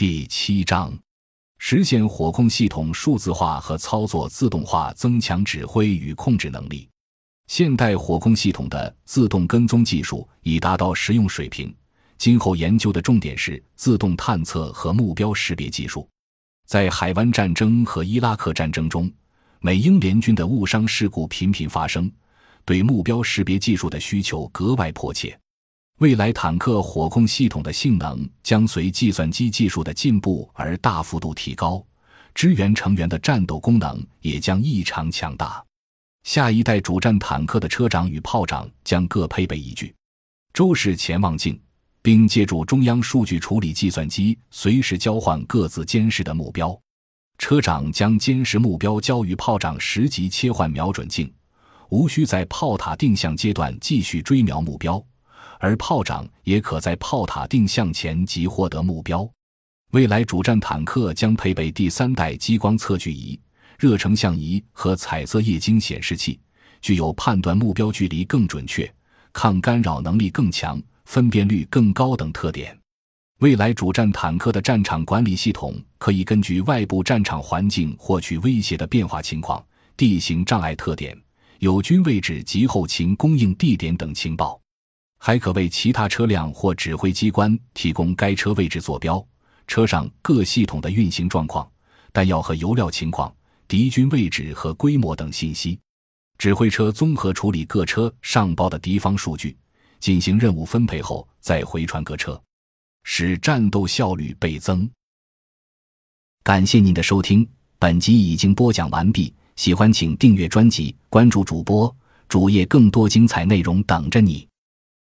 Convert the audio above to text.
第七章，实现火控系统数字化和操作自动化，增强指挥与控制能力。现代火控系统的自动跟踪技术已达到实用水平。今后研究的重点是自动探测和目标识别技术。在海湾战争和伊拉克战争中，美英联军的误伤事故频频发生，对目标识别技术的需求格外迫切。未来坦克火控系统的性能将随计算机技术的进步而大幅度提高，支援成员的战斗功能也将异常强大。下一代主战坦克的车长与炮长将各配备一具周式潜望镜。并借助中央数据处理计算机，随时交换各自监视的目标。车长将监视目标交予炮长，实即切换瞄准镜，无需在炮塔定向阶段继续追瞄目标，而炮长也可在炮塔定向前即获得目标。未来主战坦克将配备第三代激光测距仪、热成像仪和彩色液晶显示器，具有判断目标距离更准确、抗干扰能力更强。分辨率更高等特点，未来主战坦克的战场管理系统可以根据外部战场环境获取威胁的变化情况、地形障碍特点、友军位置及后勤供应地点等情报，还可为其他车辆或指挥机关提供该车位置坐标、车上各系统的运行状况、弹药和油料情况、敌军位置和规模等信息。指挥车综合处理各车上报的敌方数据。进行任务分配后，再回传各车，使战斗效率倍增。感谢您的收听，本集已经播讲完毕。喜欢请订阅专辑，关注主播主页，更多精彩内容等着你。